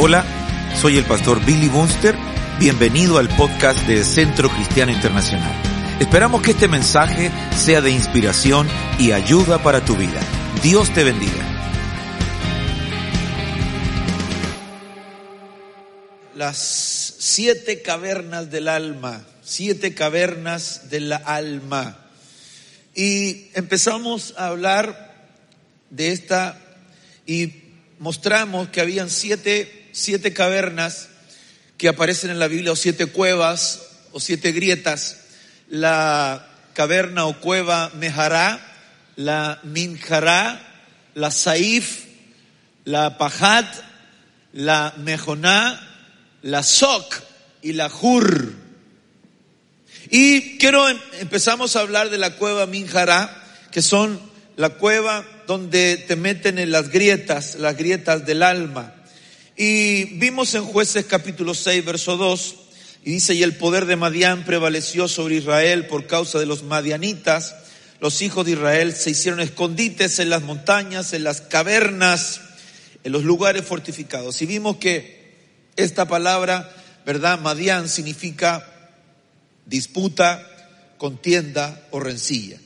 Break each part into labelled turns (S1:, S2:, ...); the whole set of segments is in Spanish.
S1: Hola, soy el pastor Billy Bunster. Bienvenido al podcast de Centro Cristiano Internacional. Esperamos que este mensaje sea de inspiración y ayuda para tu vida. Dios te bendiga.
S2: Las siete cavernas del alma, siete cavernas de la alma. Y empezamos a hablar de esta y mostramos que habían siete siete cavernas que aparecen en la Biblia, o siete cuevas, o siete grietas. La caverna o cueva Mejará, la Minjará, la Saif, la Pajat, la Mejoná, la Sok y la Hur. Y quiero em, empezamos a hablar de la cueva Minjará, que son la cueva donde te meten en las grietas, las grietas del alma. Y vimos en jueces capítulo 6, verso 2, y dice, y el poder de Madián prevaleció sobre Israel por causa de los madianitas. Los hijos de Israel se hicieron escondites en las montañas, en las cavernas, en los lugares fortificados. Y vimos que esta palabra, ¿verdad? Madián significa disputa, contienda o rencilla.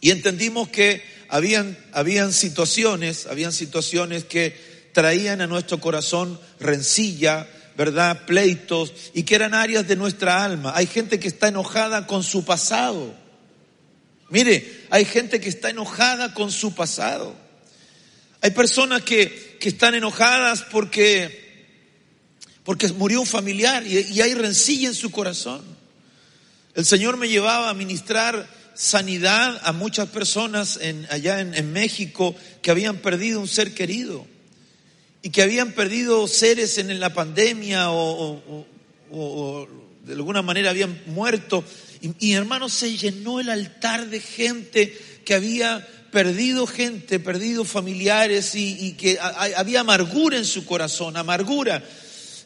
S2: Y entendimos que habían, habían situaciones, habían situaciones que traían a nuestro corazón rencilla, ¿verdad? Pleitos y que eran áreas de nuestra alma. Hay gente que está enojada con su pasado. Mire, hay gente que está enojada con su pasado. Hay personas que, que están enojadas porque, porque murió un familiar y, y hay rencilla en su corazón. El Señor me llevaba a ministrar sanidad a muchas personas allá en México que habían perdido un ser querido y que habían perdido seres en la pandemia o, de alguna manera habían muerto. Y, hermano, se llenó el altar de gente que había perdido gente, perdido familiares y, que había amargura en su corazón, amargura.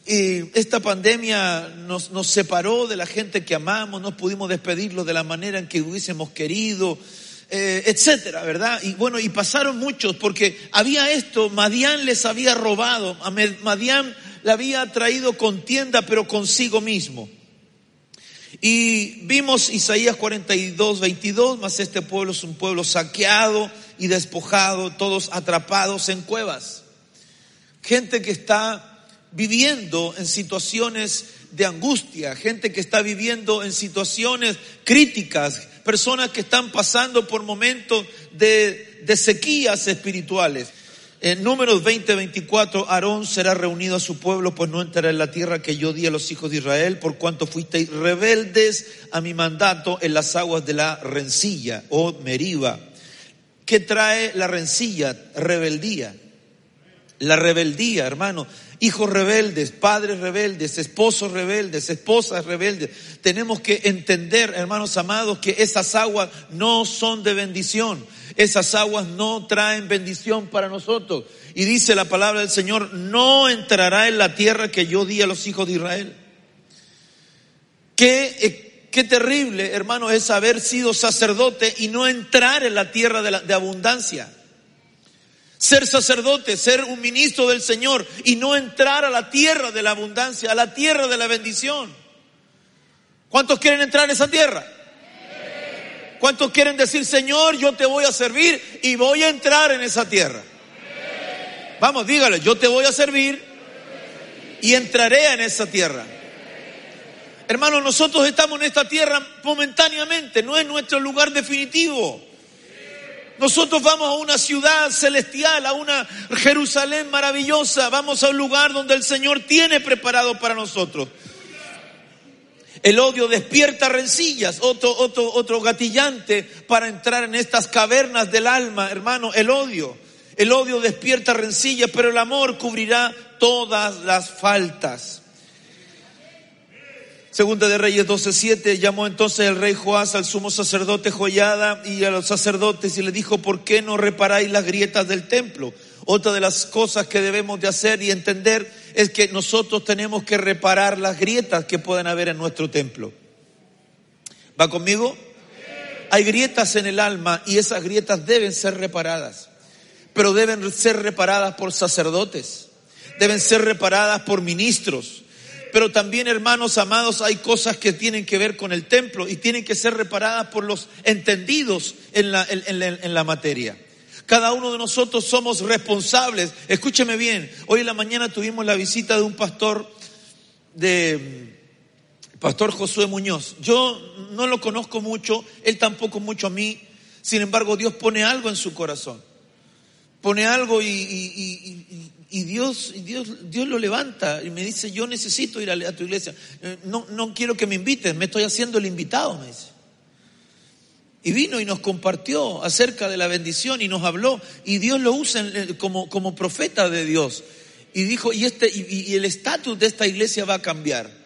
S2: Y esta pandemia nos, nos separó de la gente que amamos, no pudimos despedirlo de la manera en que hubiésemos querido. Eh, etcétera, ¿verdad? Y bueno, y pasaron muchos porque había esto, Madián les había robado, a Madián le había traído contienda, pero consigo mismo. Y vimos Isaías 42, 22, mas este pueblo es un pueblo saqueado y despojado, todos atrapados en cuevas. Gente que está viviendo en situaciones de angustia, gente que está viviendo en situaciones críticas, personas que están pasando por momentos de, sequías espirituales. En números 20, 24, Aarón será reunido a su pueblo, pues no entrará en la tierra que yo di a los hijos de Israel, por cuanto fuisteis rebeldes a mi mandato en las aguas de la rencilla o meriba. ¿Qué trae la rencilla? Rebeldía. La rebeldía, hermano, hijos rebeldes, padres rebeldes, esposos rebeldes, esposas rebeldes. Tenemos que entender, hermanos amados, que esas aguas no son de bendición. Esas aguas no traen bendición para nosotros. Y dice la palabra del Señor, no entrará en la tierra que yo di a los hijos de Israel. Qué, eh, qué terrible, hermano, es haber sido sacerdote y no entrar en la tierra de, de abundancia ser sacerdote, ser un ministro del Señor y no entrar a la tierra de la abundancia, a la tierra de la bendición. ¿Cuántos quieren entrar en esa tierra? ¿Cuántos quieren decir, Señor, yo te voy a servir y voy a entrar en esa tierra? Vamos, dígale, yo te voy a servir y entraré en esa tierra. Hermanos, nosotros estamos en esta tierra momentáneamente, no es nuestro lugar definitivo. Nosotros vamos a una ciudad celestial, a una Jerusalén maravillosa, vamos a un lugar donde el Señor tiene preparado para nosotros. El odio despierta rencillas, otro, otro, otro gatillante para entrar en estas cavernas del alma, hermano, el odio. El odio despierta rencillas, pero el amor cubrirá todas las faltas. Segunda de Reyes 12:7 llamó entonces el rey Joás al sumo sacerdote Joyada y a los sacerdotes y le dijo, ¿por qué no reparáis las grietas del templo? Otra de las cosas que debemos de hacer y entender es que nosotros tenemos que reparar las grietas que puedan haber en nuestro templo. ¿Va conmigo? Hay grietas en el alma y esas grietas deben ser reparadas, pero deben ser reparadas por sacerdotes deben ser reparadas por ministros. Pero también, hermanos amados, hay cosas que tienen que ver con el templo y tienen que ser reparadas por los entendidos en la, materia. Cada uno de nosotros somos responsables. Escúcheme bien, hoy en la mañana tuvimos la visita de un pastor de Pastor Josué Muñoz. Yo no lo conozco mucho, él tampoco mucho a mí. Sin embargo, Dios pone algo en su corazón. Pone algo y, Dios, Dios, Dios lo levanta y me dice, yo necesito ir a, tu iglesia. Eh, no, no quiero que me invites, me estoy haciendo el invitado, me dice. Y vino y nos compartió acerca de la bendición y nos habló. Y Dios lo usa como, como profeta de Dios. Y dijo, y, este, y, el estatus de esta iglesia va a cambiar.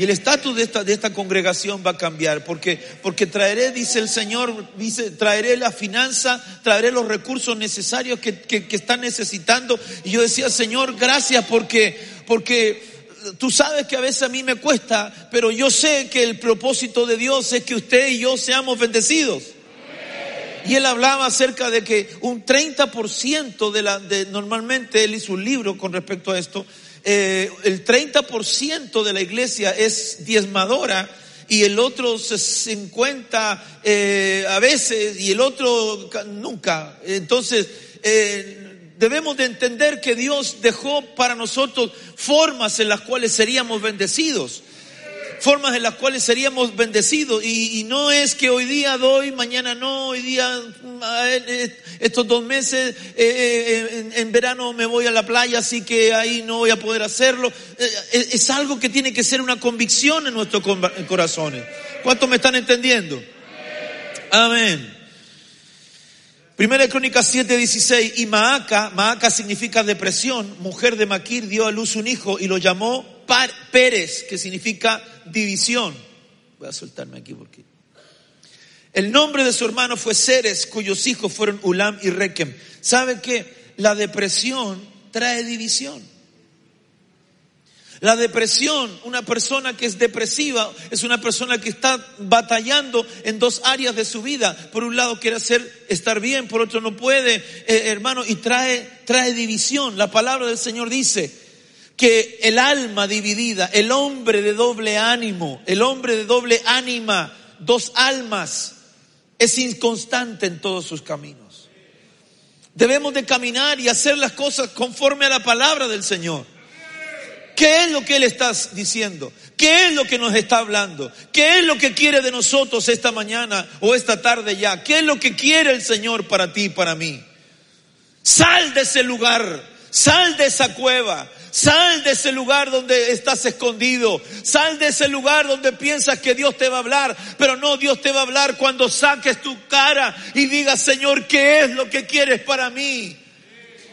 S2: Y el estatus de esta, de esta congregación va a cambiar. Porque, porque traeré, dice el Señor, dice, traeré la finanza, traeré los recursos necesarios que, que, están necesitando. Y yo decía, Señor, gracias porque, porque tú sabes que a veces a mí me cuesta, pero yo sé que el propósito de Dios es que usted y yo seamos bendecidos. Y él hablaba acerca de que un 30% de la, de, normalmente él hizo un libro con respecto a esto, eh, el 30% de la iglesia es diezmadora y el otro 50 eh, a veces y el otro nunca. Entonces, eh, debemos de entender que Dios dejó para nosotros formas en las cuales seríamos bendecidos. Formas en las cuales seríamos bendecidos. Y, no es que hoy día doy, mañana no, hoy día, estos dos meses, eh, eh, en, verano me voy a la playa, así que ahí no voy a poder hacerlo. Eh, es algo que tiene que ser una convicción en nuestros corazones. ¿Cuántos me están entendiendo? Amén. Primera de Crónicas 7:16 y Maaca, Maaca significa depresión, mujer de Maquir dio a luz un hijo y lo llamó Pérez, que significa división. Voy a soltarme aquí porque... El nombre de su hermano fue Ceres, cuyos hijos fueron Ulam y Rekem. ¿Sabe que la depresión trae división? La depresión, una persona que es depresiva, es una persona que está batallando en dos áreas de su vida. Por un lado quiere hacer estar bien, por otro no puede, eh, hermano, y trae, trae división. La palabra del Señor dice que el alma dividida, el hombre de doble ánimo, el hombre de doble ánima, dos almas, es inconstante en todos sus caminos. Debemos de caminar y hacer las cosas conforme a la palabra del Señor. ¿Qué es lo que Él está diciendo? ¿Qué es lo que nos está hablando? ¿Qué es lo que quiere de nosotros esta mañana o esta tarde ya? ¿Qué es lo que quiere el Señor para ti y para mí? Sal de ese lugar, sal de esa cueva, Sal de ese lugar donde estás escondido. Sal de ese lugar donde piensas que Dios te va a hablar. Pero no, Dios te va a hablar cuando saques tu cara y digas, Señor, ¿qué es lo que quieres para mí?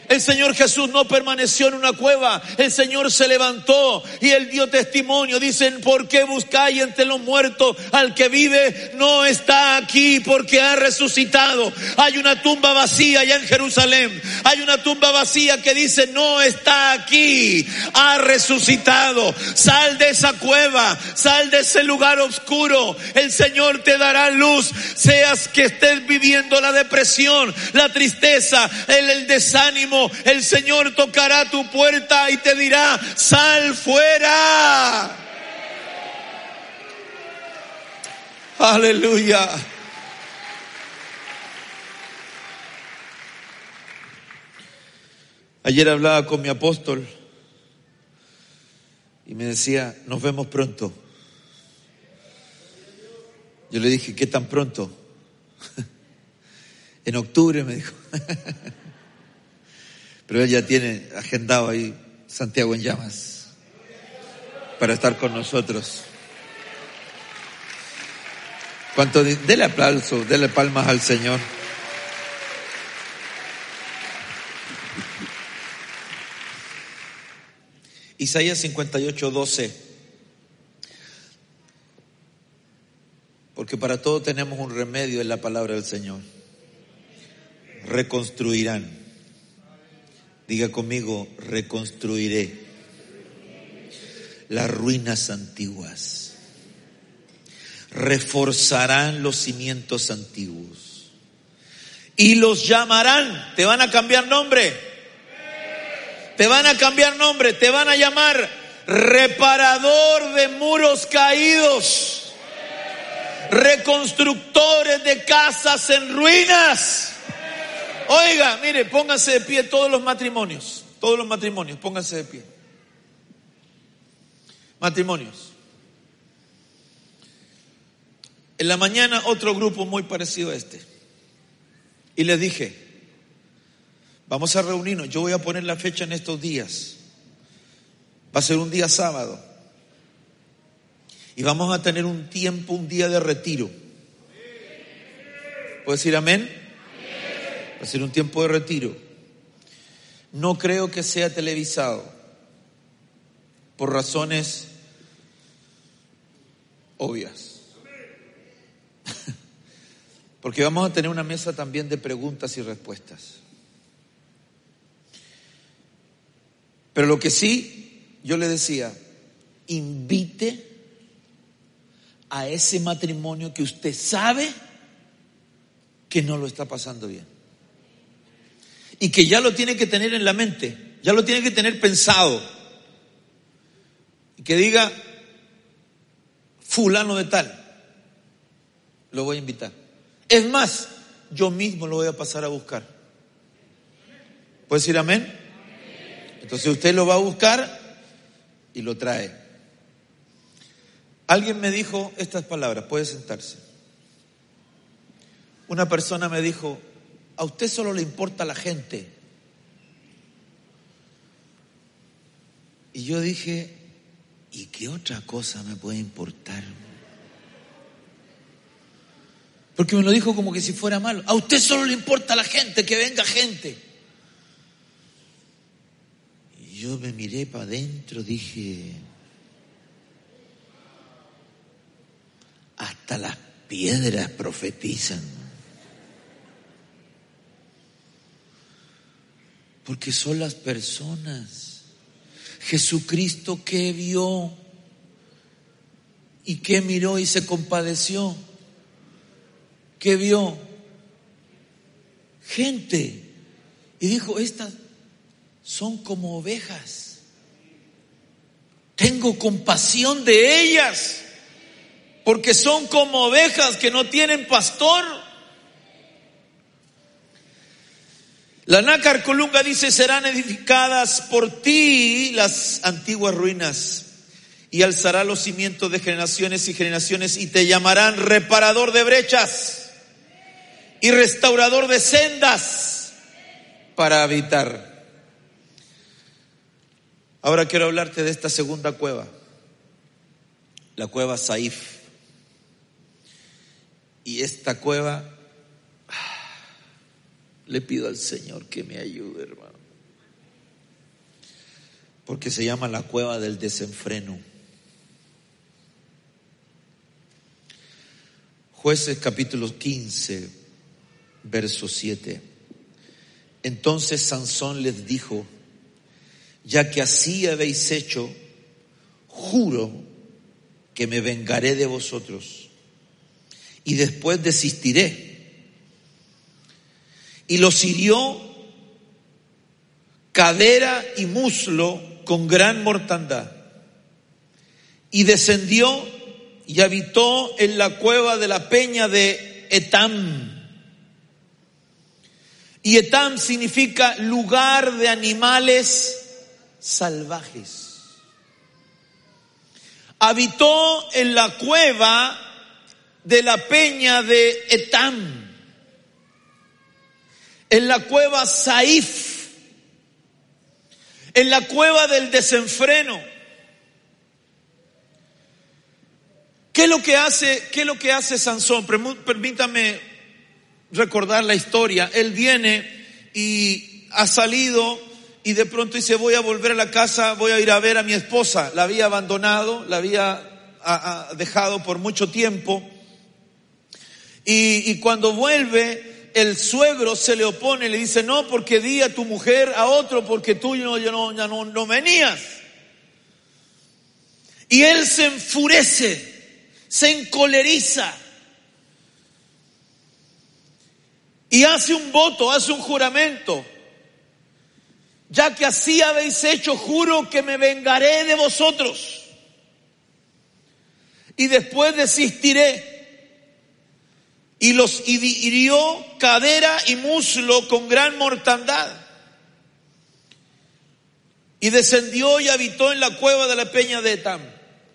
S2: El Señor Jesús no permaneció en una cueva, el Señor se levantó y él dio testimonio. Dicen, ¿por qué buscáis entre los muertos al que vive? No está aquí porque ha resucitado. Hay una tumba vacía allá en Jerusalén. Hay una tumba vacía que dice, no está aquí, ha resucitado. Sal de esa cueva, sal de ese lugar oscuro. El Señor te dará luz, seas que estés viviendo la depresión, la tristeza, el, el desánimo el Señor tocará tu puerta y te dirá, sal fuera. Aleluya. Ayer hablaba con mi apóstol y me decía, nos vemos pronto. Yo le dije, ¿qué tan pronto? en octubre me dijo. Pero ella tiene agendado ahí Santiago en llamas para estar con nosotros. Cuanto dele aplauso, dele palmas al Señor. Isaías 58, 12. Porque para todo tenemos un remedio en la palabra del Señor. Reconstruirán Diga conmigo, reconstruiré las ruinas antiguas. Reforzarán los cimientos antiguos. Y los llamarán, te van a cambiar nombre. Te van a cambiar nombre, te van a llamar reparador de muros caídos, reconstructores de casas en ruinas. Oiga, mire, pónganse de pie todos los matrimonios, todos los matrimonios, pónganse de pie. Matrimonios. En la mañana otro grupo muy parecido a este. Y les dije, vamos a reunirnos, yo voy a poner la fecha en estos días. Va a ser un día sábado. Y vamos a tener un tiempo, un día de retiro. ¿Puedo decir amén? Va a ser un tiempo de retiro. No creo que sea televisado por razones obvias. Porque vamos a tener una mesa también de preguntas y respuestas. Pero lo que sí, yo le decía, invite a ese matrimonio que usted sabe que no lo está pasando bien. Y que ya lo tiene que tener en la mente, ya lo tiene que tener pensado. Y que diga, fulano de tal, lo voy a invitar. Es más, yo mismo lo voy a pasar a buscar. ¿Puede decir amén? Entonces usted lo va a buscar y lo trae. Alguien me dijo estas palabras, puede sentarse. Una persona me dijo, a usted solo le importa la gente. Y yo dije, ¿y qué otra cosa me puede importar? Porque me lo dijo como que si fuera malo. A usted solo le importa la gente, que venga gente. Y yo me miré para adentro, dije, hasta las piedras profetizan. Porque son las personas. Jesucristo que vio y que miró y se compadeció que vio gente y dijo, estas son como ovejas. Tengo compasión de ellas, porque son como ovejas que no tienen pastor. La nácar colunga dice, serán edificadas por ti las antiguas ruinas y alzará los cimientos de generaciones y generaciones y te llamarán reparador de brechas y restaurador de sendas para habitar. Ahora quiero hablarte de esta segunda cueva, la cueva Saif. Y esta cueva, le pido al Señor que me ayude, hermano. Porque se llama la cueva del desenfreno. Jueces capítulo 15, verso 7. Entonces Sansón les dijo, ya que así habéis hecho, juro que me vengaré de vosotros y después desistiré. Y los hirió cadera y muslo con gran mortandad. Y descendió y habitó en la cueva de la peña de Etam y Etam significa lugar de animales salvajes. Habitó en la cueva de la peña de Etam, en la cueva Saif, en la cueva del desenfreno. ¿Qué es lo que hace, qué es lo que hace Sansón? Permítame recordar la historia. Él viene y ha salido y de pronto dice, voy a volver a la casa, voy a ir a ver a mi esposa. La había abandonado, la había dejado por mucho tiempo. Y, cuando vuelve, el suegro se le opone, le dice, no, porque di a tu mujer a otro, porque tú no, ya no, venías. Y él se enfurece, se encoleriza y hace un voto, hace un juramento. ya que así habéis hecho, juro que me vengaré de vosotros. Y después desistiré. Y los hirió cadera y muslo con gran mortandad. Y descendió y habitó en la cueva de la peña de Etam,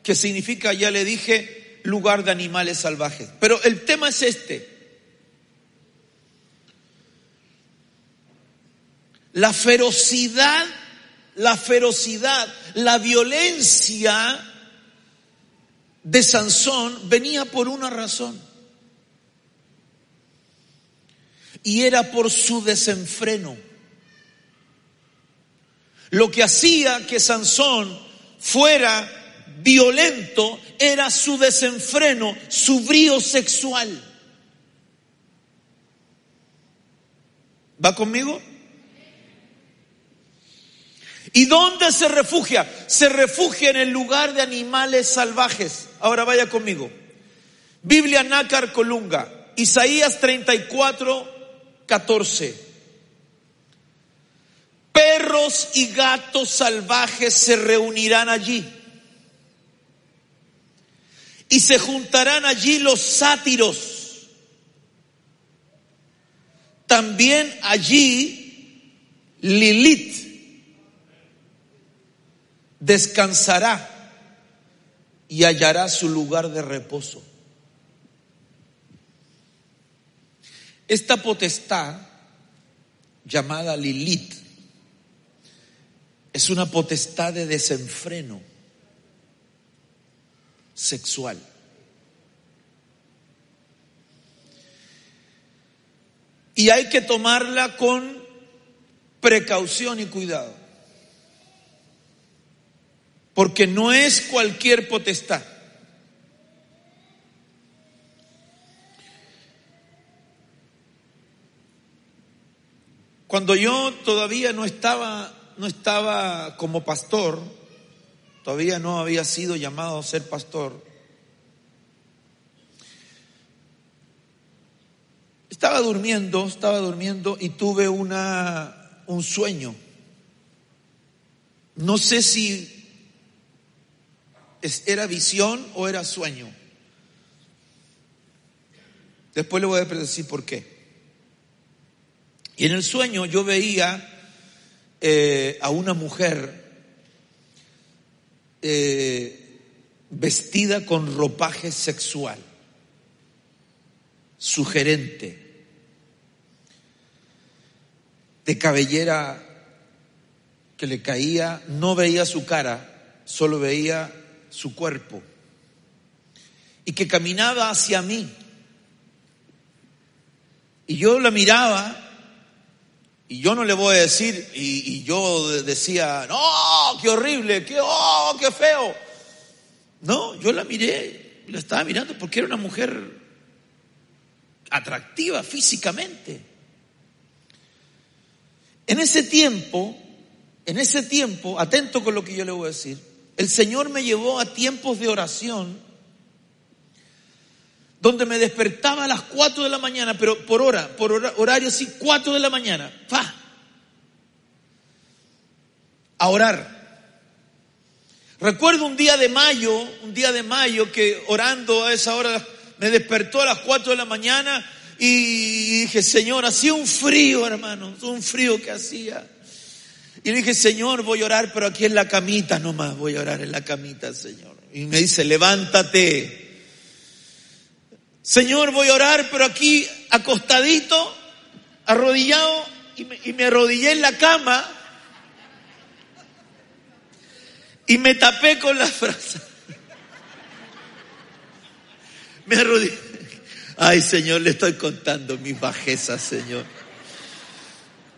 S2: que significa, ya le dije, lugar de animales salvajes. Pero el tema es este. La ferocidad, la ferocidad, la violencia de Sansón venía por una razón. Y era por su desenfreno. Lo que hacía que Sansón fuera violento era su desenfreno, su brío sexual. ¿Va conmigo? ¿Y dónde se refugia? Se refugia en el lugar de animales salvajes. Ahora vaya conmigo. Biblia Nácar Colunga, Isaías 34, 14. Perros y gatos salvajes se reunirán allí. Y se juntarán allí los sátiros. También allí Lilith descansará y hallará su lugar de reposo. Esta potestad llamada Lilith es una potestad de desenfreno sexual. Y hay que tomarla con precaución y cuidado. Porque no es cualquier potestad. Cuando yo todavía no estaba, no estaba como pastor, todavía no había sido llamado a ser pastor, estaba durmiendo, estaba durmiendo y tuve una, un sueño. No sé si ¿Era visión o era sueño? Después le voy a decir por qué. Y en el sueño yo veía eh, a una mujer eh, vestida con ropaje sexual, sugerente, de cabellera que le caía, no veía su cara, solo veía su cuerpo. Y que caminaba hacia mí. Y yo la miraba y yo no le voy a decir, y, yo decía, no, qué horrible, qué, oh, qué feo. No, yo la miré, la estaba mirando porque era una mujer atractiva físicamente. En ese tiempo, en ese tiempo, atento con lo que yo le voy a decir, el Señor me llevó a tiempos de oración donde me despertaba a las 4 de la mañana, pero por hora, por horario sí, 4 de la mañana, ¡fa! A orar. Recuerdo un día de mayo, un día de mayo que orando a esa hora me despertó a las 4 de la mañana y dije, Señor, hacía un frío, hermanos, un frío que hacía. Y le dije, Señor, voy a orar, pero aquí en la camita nomás, voy a orar en la camita, Señor. Y me dice, levántate. Señor, voy a orar, pero aquí acostadito, arrodillado, y me, arrodillé en la cama y me tapé con la frase. Me arrodillé. Ay, Señor, le estoy contando mis bajezas, Señor.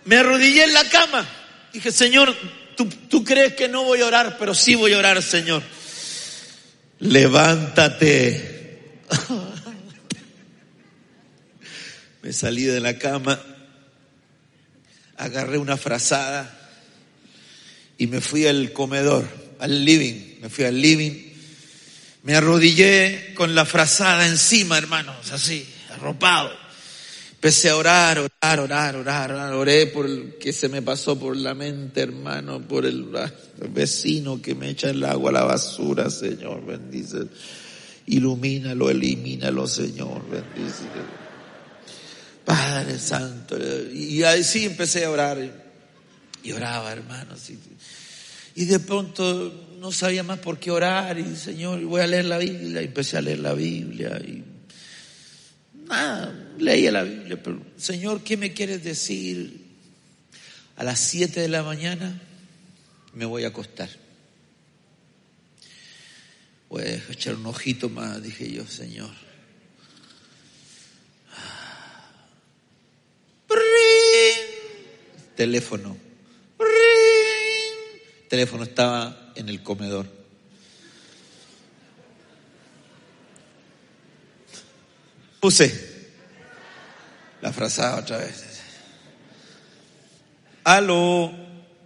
S2: Me arrodillé en la cama Dije, Señor, tú, tú crees que no voy a orar, pero sí voy a orar, Señor. Levántate. Me salí de la cama, agarré una frazada y me fui al comedor, al living. Me fui al living. Me arrodillé con la frazada encima, hermanos, así, arropado Empecé a orar, orar, orar, orar, orar. Oré por el que se me pasó por la mente, hermano, por el, vecino que me echa el agua a la basura, Señor, bendice. Ilumínalo, elimínalo, Señor, bendice. Padre Santo. Y así empecé a orar. Y oraba, hermanos. Y, de pronto no sabía más por qué orar. Y Señor, voy a leer la Biblia. Y empecé a leer la Biblia. Y nada, leía la Biblia. Pero, Señor, ¿qué me quieres decir? A las 7 de la mañana me voy a acostar. Voy a echar un ojito más, dije yo, Señor. Teléfono. El teléfono estaba en el comedor. Puse la frazada otra vez. Aló,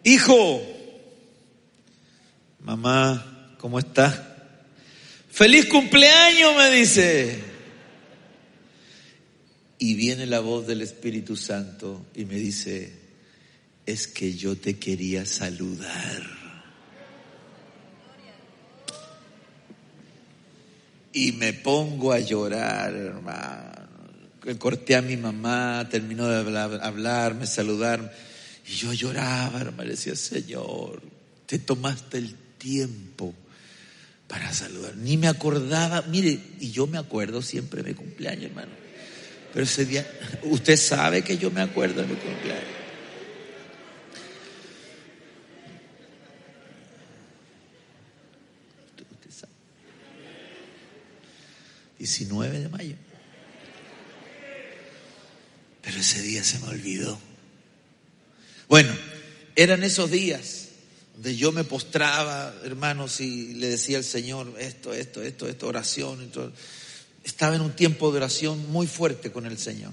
S2: hijo. Mamá, ¿cómo está? Feliz cumpleaños, me dice. Y viene la voz del Espíritu Santo y me dice, es que yo te quería saludar. Y me pongo a llorar, hermano. Corté a mi mamá, terminó de hablar, hablarme, saludar. Y yo lloraba, hermano, decía, Señor, te tomaste el tiempo para saludar. Ni me acordaba, mire, y yo me acuerdo siempre de mi cumpleaños, hermano. Pero ese día, usted sabe que yo me acuerdo de mi cumpleaños. 19 de mayo. Pero ese día se me olvidó. Bueno, eran esos días donde yo me postraba, hermanos, y le decía al Señor esto, esto, esto, esto, oración. Estaba en un tiempo de oración muy fuerte con el Señor.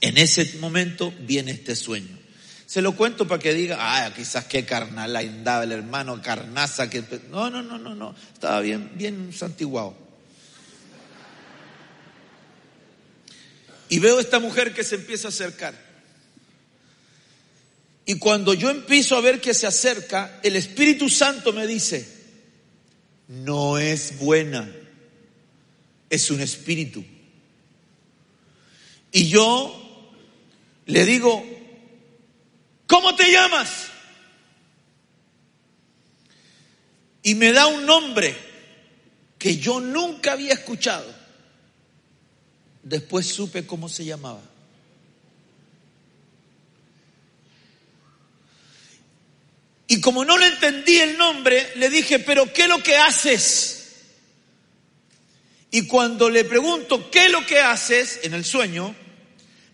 S2: En ese momento viene este sueño. Se lo cuento para que diga, ah, quizás qué carnal andaba el hermano, carnaza, que... No, no, no, no, no. Estaba bien, bien santiguado. Y veo a esta mujer que se empieza a acercar. Y cuando yo empiezo a ver que se acerca, el Espíritu Santo me dice, no es buena, es un espíritu. Y yo le digo, ¿cómo te llamas? Y me da un nombre que yo nunca había escuchado. Después supe cómo se llamaba. Y como no le entendí el nombre, le dije, pero ¿qué es lo que haces? Y cuando le pregunto, ¿qué es lo que haces? En el sueño,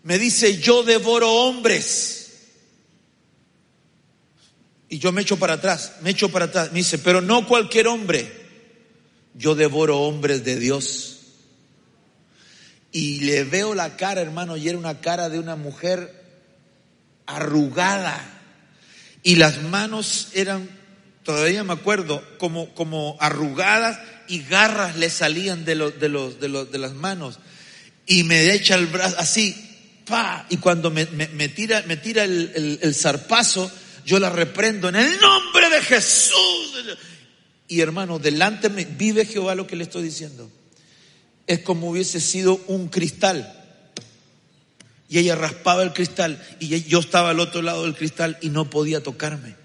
S2: me dice, yo devoro hombres. Y yo me echo para atrás, me echo para atrás. Me dice, pero no cualquier hombre. Yo devoro hombres de Dios. Y le veo la cara, hermano, y era una cara de una mujer arrugada. Y las manos eran, todavía me acuerdo, como, como arrugadas y garras le salían de, los, de, los, de, los, de las manos. Y me echa el brazo así, pa. Y cuando me, me, tira, me tira el, el zarpazo, yo la reprendo en el nombre de Jesús. Y hermano, delante me vive Jehová lo que le estoy diciendo es como hubiese sido un cristal. Y ella raspaba el cristal y yo estaba al otro lado del cristal y no podía tocarme.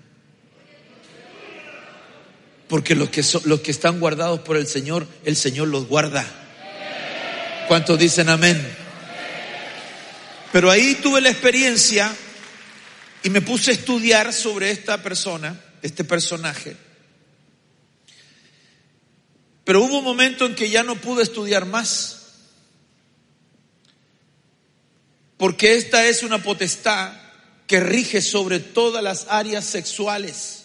S2: Porque los que, los que están guardados por el Señor, el Señor los guarda. ¿Cuántos dicen amén? Pero ahí tuve la experiencia y me puse a estudiar sobre esta persona, este personaje. Pero hubo un momento en que ya no pude estudiar más. Porque esta es una potestad que rige sobre todas las áreas sexuales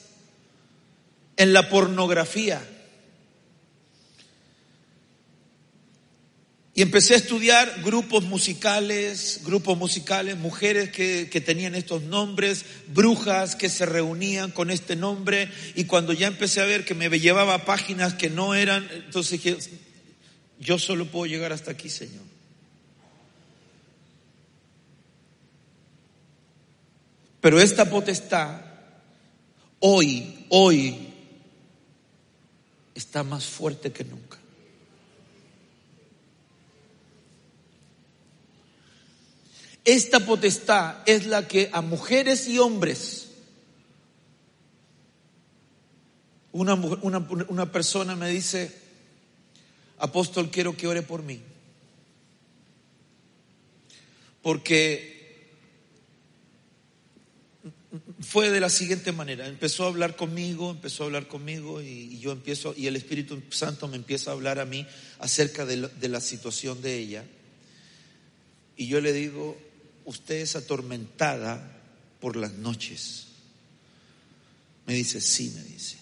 S2: en la pornografía Y empecé a estudiar grupos musicales, grupos musicales, mujeres que, que, tenían estos nombres, brujas que se reunían con este nombre. Y cuando ya empecé a ver que me llevaba páginas que no eran, entonces dije, yo solo puedo llegar hasta aquí, Señor. Pero esta potestad, hoy, hoy, está más fuerte que nunca. Esta potestad es la que a mujeres y hombres, una, una, persona me dice, apóstol, quiero que ore por mí. Porque fue de la siguiente manera. Empezó a hablar conmigo, empezó a hablar conmigo y, yo empiezo, y el Espíritu Santo me empieza a hablar a mí acerca de la, situación de ella. Y yo le digo, usted es atormentada por las noches. Me dice, sí, me dice.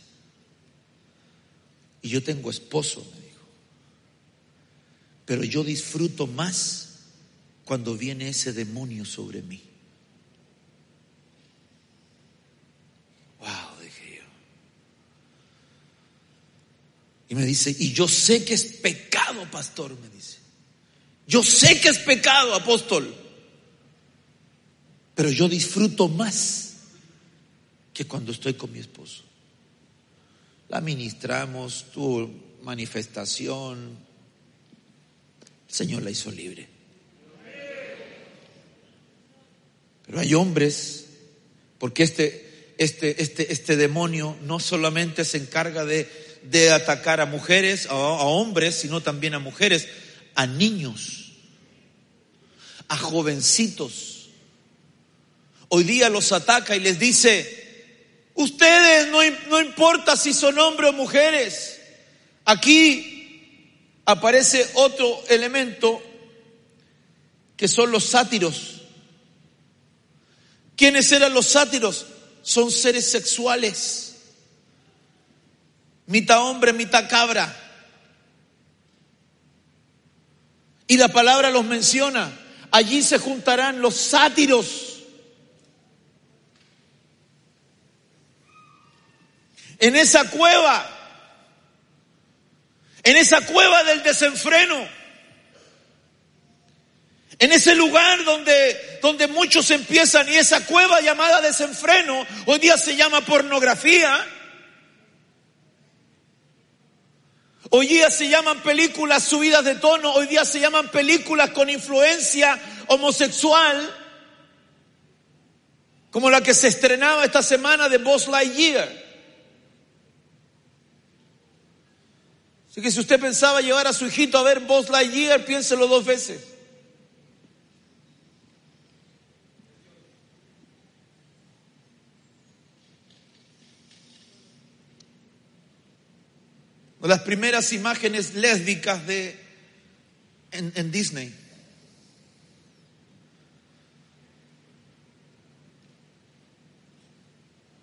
S2: Y yo tengo esposo, me dijo. Pero yo disfruto más cuando viene ese demonio sobre mí. Y me dice, y yo sé que es pecado, pastor, me dice. Yo sé que es pecado, apóstol. Pero yo disfruto más que cuando estoy con mi esposo. La ministramos, tuvo manifestación. El Señor la hizo libre. Pero hay hombres, porque este, este, este, este demonio no solamente se encarga de de atacar a mujeres, a, hombres, sino también a mujeres, a niños, a jovencitos. Hoy día los ataca y les dice, ustedes no, no importa si son hombres o mujeres, aquí aparece otro elemento que son los sátiros. ¿Quiénes eran los sátiros? Son seres sexuales mitad hombre, mitad cabra. Y la palabra los menciona. Allí se juntarán los sátiros. En esa cueva, en esa cueva del desenfreno, en ese lugar donde, donde muchos empiezan y esa cueva llamada desenfreno, hoy día se llama pornografía, Hoy día se llaman películas subidas de tono, hoy día se llaman películas con influencia homosexual, como la que se estrenaba esta semana de Boss Lightyear. Así que si usted pensaba llevar a su hijito a ver Boss Lightyear, piénselo dos veces. las primeras imágenes lésbicas de, en, Disney.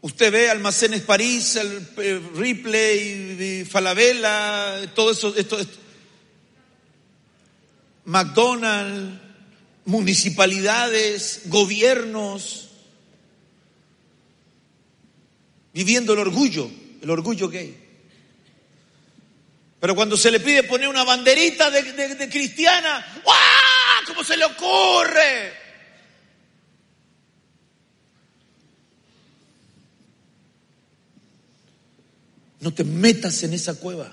S2: Usted ve Almacenes París, el, eh, Ripley, Falabella, todo eso, esto, McDonald's, municipalidades, gobiernos, viviendo el orgullo, el orgullo gay. Pero cuando se le pide poner una banderita de, cristiana, ¡guau! ¿Cómo se le ocurre? No te metas en esa cueva.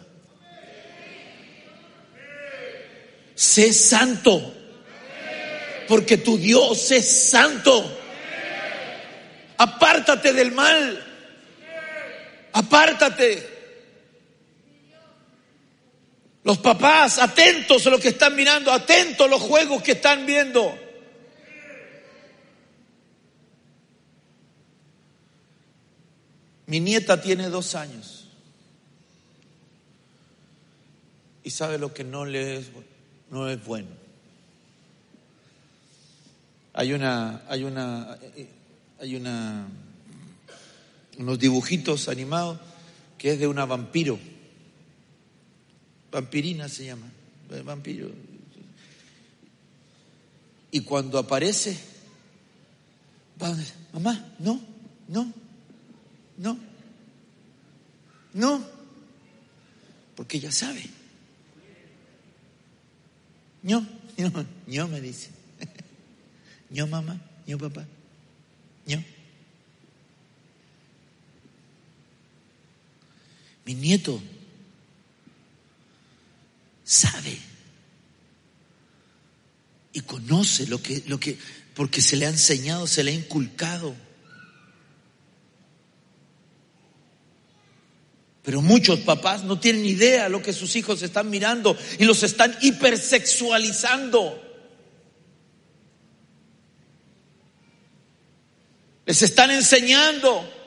S2: Sé santo. Porque tu Dios es santo. Apártate del mal. Apártate. Los papás, atentos a lo que están mirando, atentos a los juegos que están viendo. Mi nieta tiene dos años y sabe lo que no le es, no es bueno. Hay una, hay una, hay una, unos dibujitos animados que es de una vampiro. Vampirina se llama, vampiro. Y cuando aparece, mamá, no, no, no, no, porque ella sabe ño, ño, ño me dice. ño mamá, ño papá, ño. Mi nieto sabe y conoce lo que, lo que, porque se le ha enseñado, se le ha inculcado. Pero muchos papás no tienen idea de lo que sus hijos están mirando y los están hipersexualizando. Les están enseñando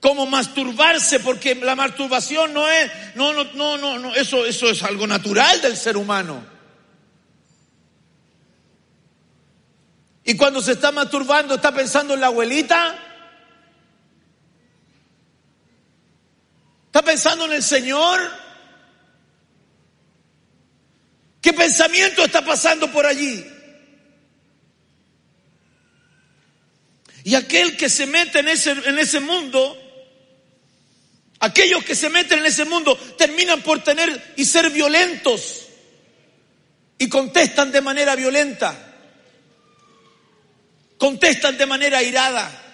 S2: cómo masturbarse, porque la masturbación no es, no, no, no, no, no, eso, eso es algo natural del ser humano. Y cuando se está masturbando, está pensando en la abuelita, está pensando en el Señor. ¿Qué pensamiento está pasando por allí? Y aquel que se mete en ese, en ese mundo Aquellos que se meten en ese mundo terminan por tener y ser violentos y contestan de manera violenta, contestan de manera irada.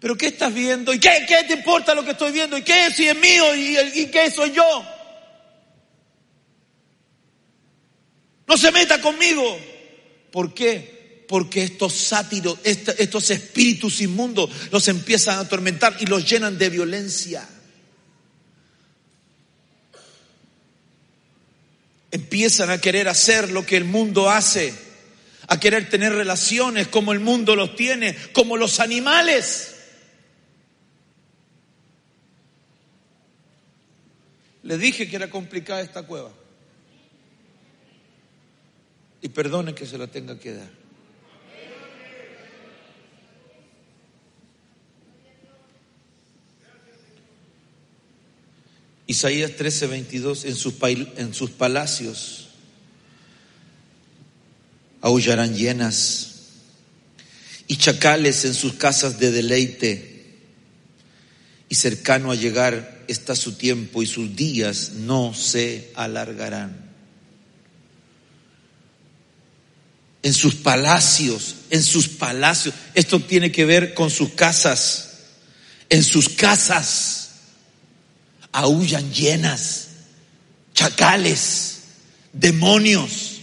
S2: ¿Pero qué estás viendo? ¿Y qué, qué te importa lo que estoy viendo? ¿Y qué si es mío? ¿Y, ¿Y qué soy yo? No se meta conmigo. ¿Por qué? porque estos sátiros, estos espíritus inmundos los empiezan a atormentar y los llenan de violencia. Empiezan a querer hacer lo que el mundo hace, a querer tener relaciones como el mundo los tiene, como los animales. Le dije que era complicada esta cueva. Y perdone que se la tenga que dar. Isaías 13, 22, en sus, en sus palacios aullarán llenas y chacales en sus casas de deleite. Y cercano a llegar está su tiempo y sus días no se alargarán. En sus palacios, en sus palacios. Esto tiene que ver con sus casas. En sus casas aullan llenas, chacales, demonios.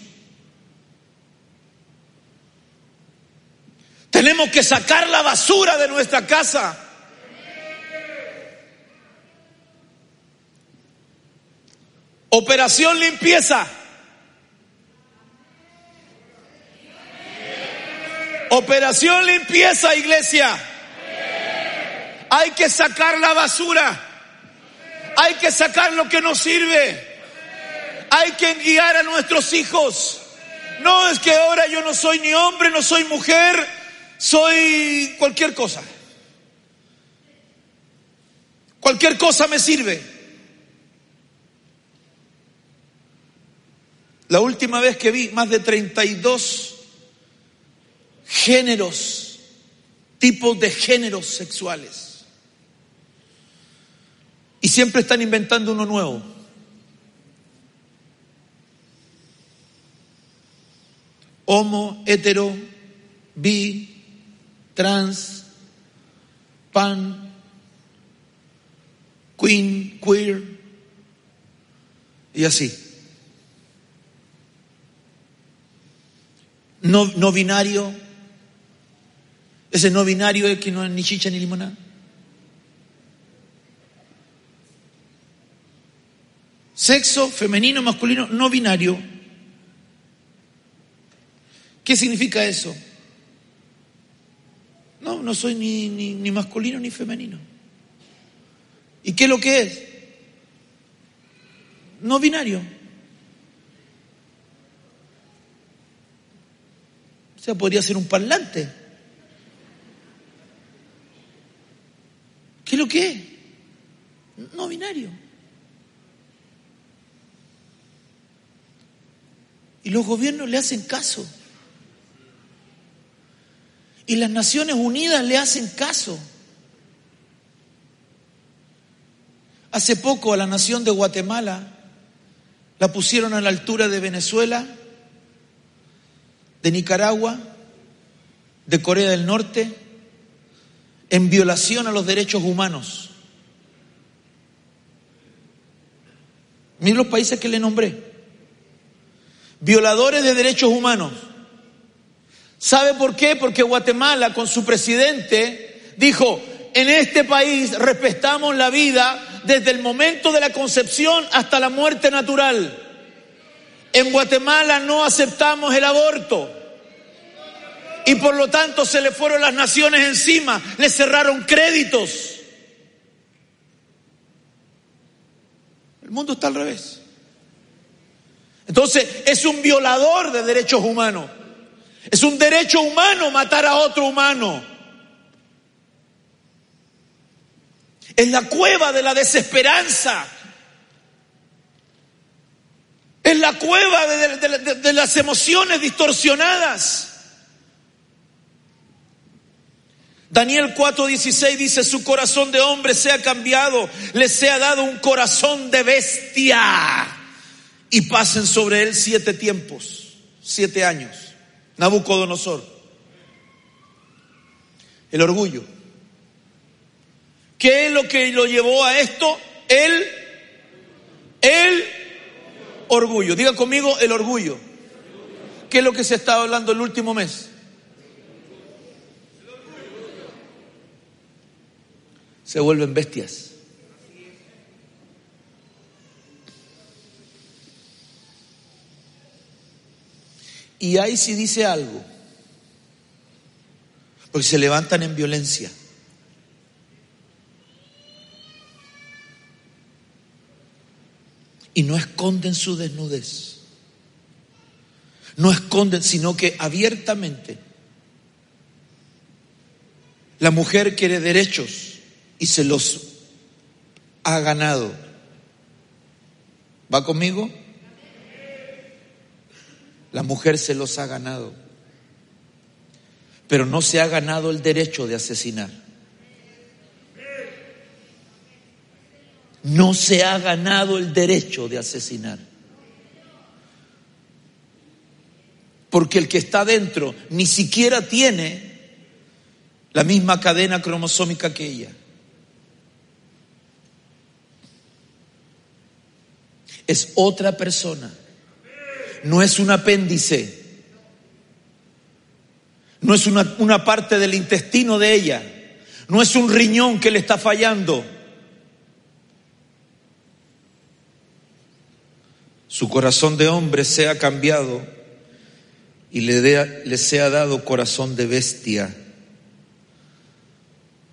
S2: Tenemos que sacar la basura de nuestra casa. Operación limpieza. Operación limpieza, iglesia. Hay que sacar la basura. Hay que sacar lo que no sirve. Hay que guiar a nuestros hijos. No es que ahora yo no soy ni hombre, no soy mujer, soy cualquier cosa. Cualquier cosa me sirve. La última vez que vi más de 32 géneros, tipos de géneros sexuales. Y siempre están inventando uno nuevo. Homo, hetero, bi, trans, pan, queen, queer, y así. No, no binario, ese no binario es que no es ni chicha ni limonada. Sexo femenino, masculino, no binario. ¿Qué significa eso? No, no soy ni, ni, masculino ni femenino. ¿Y qué es lo que es? No binario. O sea, podría ser un parlante. ¿Qué es lo que es? No binario. Y los gobiernos le hacen caso. Y las Naciones Unidas le hacen caso. Hace poco a la nación de Guatemala la pusieron a la altura de Venezuela, de Nicaragua, de Corea del Norte, en violación a los derechos humanos. Miren los países que le nombré. Violadores de derechos humanos. ¿Sabe por qué? Porque Guatemala con su presidente dijo, en este país respetamos la vida desde el momento de la concepción hasta la muerte natural. En Guatemala no aceptamos el aborto. Y por lo tanto se le fueron las naciones encima, le cerraron créditos. El mundo está al revés. Entonces es un violador de derechos humanos. Es un derecho humano matar a otro humano. Es la cueva de la desesperanza. Es la cueva de, las emociones distorsionadas. Daniel 4:16 dice, su corazón de hombre sea cambiado, le sea dado un corazón de bestia. Y pasen sobre él siete tiempos, siete años. Nabucodonosor. El orgullo. ¿Qué es lo que lo llevó a esto? El, el orgullo. Diga conmigo el orgullo. ¿Qué es lo que se estaba hablando el último mes? Se vuelven bestias. Y ahí sí dice algo. Porque se levantan en violencia. Y no esconden su desnudez. No esconden, sino que abiertamente la mujer quiere derechos y se los ha ganado. ¿Va conmigo? La mujer se los ha ganado, pero no se ha ganado el derecho de asesinar. No se ha ganado el derecho de asesinar. Porque el que está dentro ni siquiera tiene la misma cadena cromosómica que ella. Es otra persona no es un apéndice, no es una, una parte del intestino de ella, no es un riñón que le está fallando. Su corazón de hombre sea cambiado y le, le sea dado corazón de bestia.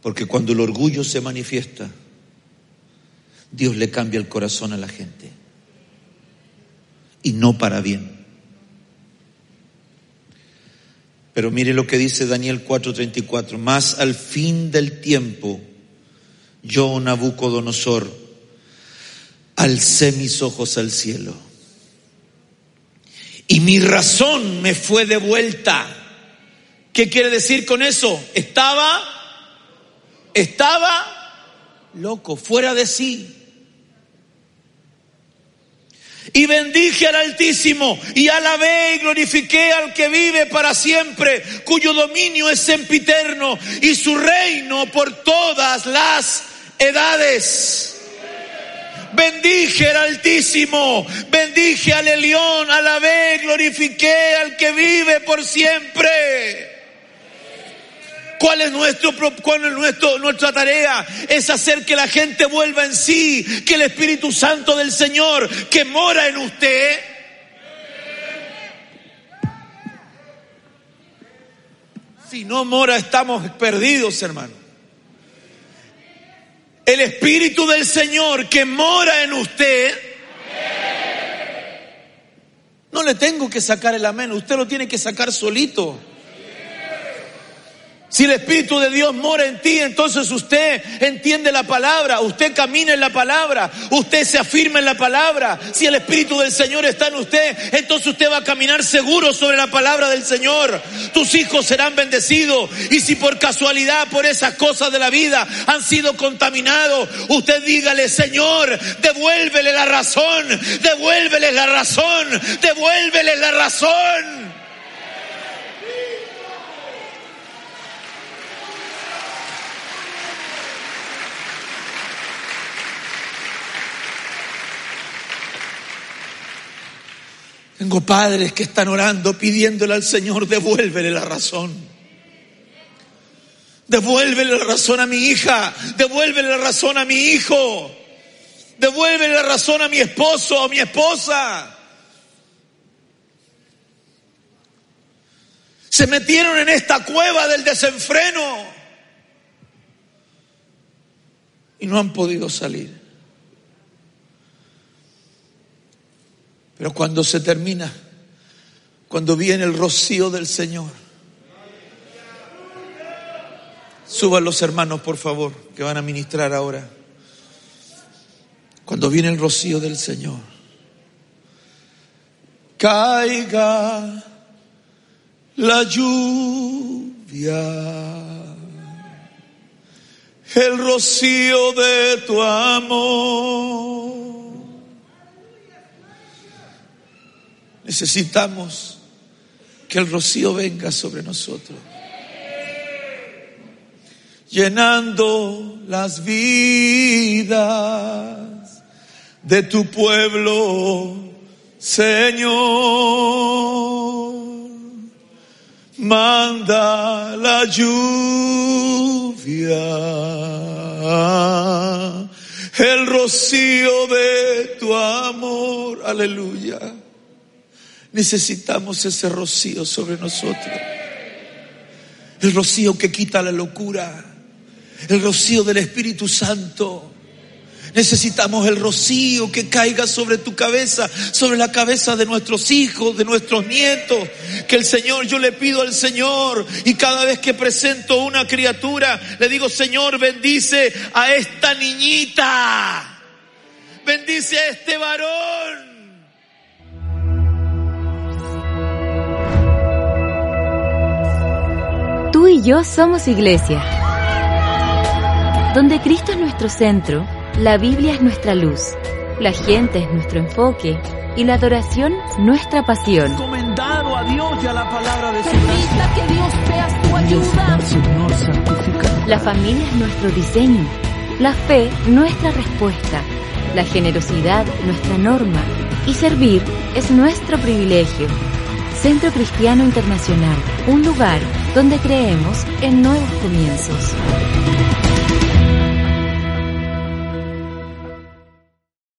S2: Porque cuando el orgullo se manifiesta, Dios le cambia el corazón a la gente y no para bien. Pero mire lo que dice Daniel 4:34, más al fin del tiempo, yo, Nabucodonosor, alcé mis ojos al cielo. Y mi razón me fue devuelta. ¿Qué quiere decir con eso? Estaba, estaba loco, fuera de sí. Y bendije al Altísimo y alabé y glorifiqué al que vive para siempre, cuyo dominio es sempiterno y su reino por todas las edades. Bendije al Altísimo, bendije al Elión, alabé, glorifiqué al que vive por siempre. ¿Cuál es, nuestro, cuál es nuestro, nuestra tarea? Es hacer que la gente vuelva en sí, que el Espíritu Santo del Señor que mora en usted Si no mora, estamos perdidos, hermano. El Espíritu del Señor que mora en usted, no le tengo que sacar el amén, usted lo tiene que sacar solito. Si el Espíritu de Dios mora en ti, entonces usted entiende la palabra, usted camina en la palabra, usted se afirma en la palabra. Si el Espíritu del Señor está en usted, entonces usted va a caminar seguro sobre la palabra del Señor. Tus hijos serán bendecidos. Y si por casualidad, por esas cosas de la vida han sido contaminados, usted dígale, Señor, devuélvele la razón, devuélvele la razón, devuélvele la razón. Tengo padres que están orando pidiéndole al Señor, devuélvele la razón. Devuélvele la razón a mi hija, devuélvele la razón a mi hijo, devuélvele la razón a mi esposo o a mi esposa. Se metieron en esta cueva del desenfreno y no han podido salir. Pero cuando se termina, cuando viene el rocío del Señor, suban los hermanos, por favor, que van a ministrar ahora. Cuando viene el rocío del Señor, caiga la lluvia el rocío de tu amor. Necesitamos que el rocío venga sobre nosotros, llenando las vidas de tu pueblo, Señor. Manda la lluvia, el rocío de tu amor, aleluya Necesitamos ese rocío sobre nosotros. El rocío que quita la locura. El rocío del Espíritu Santo. Necesitamos el rocío que caiga sobre tu cabeza, sobre la cabeza de nuestros hijos, de nuestros nietos. Que el Señor, yo le pido al Señor y cada vez que presento una criatura, le digo, Señor, bendice a esta niñita. Bendice a este varón.
S3: Tú y yo somos iglesia. Donde Cristo es nuestro centro, la Biblia es nuestra luz, la gente es nuestro enfoque y la adoración nuestra pasión.
S4: Encomendado a Dios y a la palabra de su
S5: Permita que Dios sea tu ayuda.
S4: Señor, santifica.
S3: La familia es nuestro diseño, la fe nuestra respuesta, la generosidad nuestra norma y servir es nuestro privilegio. Centro Cristiano Internacional, un lugar donde creemos en nuevos comienzos.